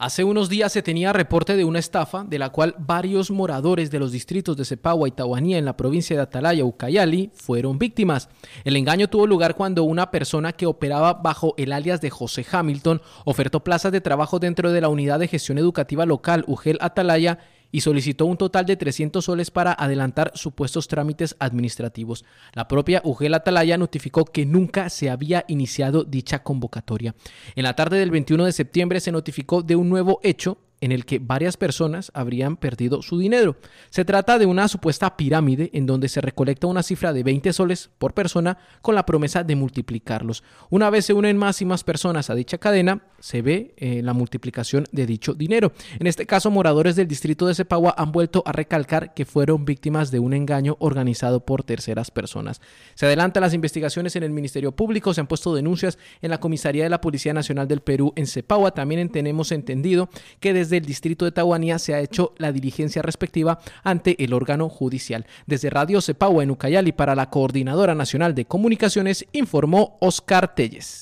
Hace unos días se tenía reporte de una estafa de la cual varios moradores de los distritos de Cepagua y Tahuanía en la provincia de Atalaya, Ucayali, fueron víctimas. El engaño tuvo lugar cuando una persona que operaba bajo el alias de José Hamilton ofertó plazas de trabajo dentro de la unidad de gestión educativa local UGEL Atalaya y solicitó un total de 300 soles para adelantar supuestos trámites administrativos. La propia UGEL Atalaya notificó que nunca se había iniciado dicha convocatoria. En la tarde del 21 de septiembre se notificó de un nuevo hecho en el que varias personas habrían perdido su dinero. Se trata de una supuesta pirámide en donde se recolecta una cifra de 20 soles por persona con la promesa de multiplicarlos. Una vez se unen más y más personas a dicha cadena, se ve eh, la multiplicación de dicho dinero. En este caso, moradores del distrito de Cepagua han vuelto a recalcar que fueron víctimas de un engaño organizado por terceras personas. Se adelantan las investigaciones en el Ministerio Público, se han puesto denuncias en la Comisaría de la Policía Nacional del Perú en Cepagua. También tenemos entendido que desde del distrito de Tahuanía se ha hecho la diligencia respectiva ante el órgano judicial. Desde Radio Cepagua en Ucayali para la Coordinadora Nacional de Comunicaciones informó Oscar Telles.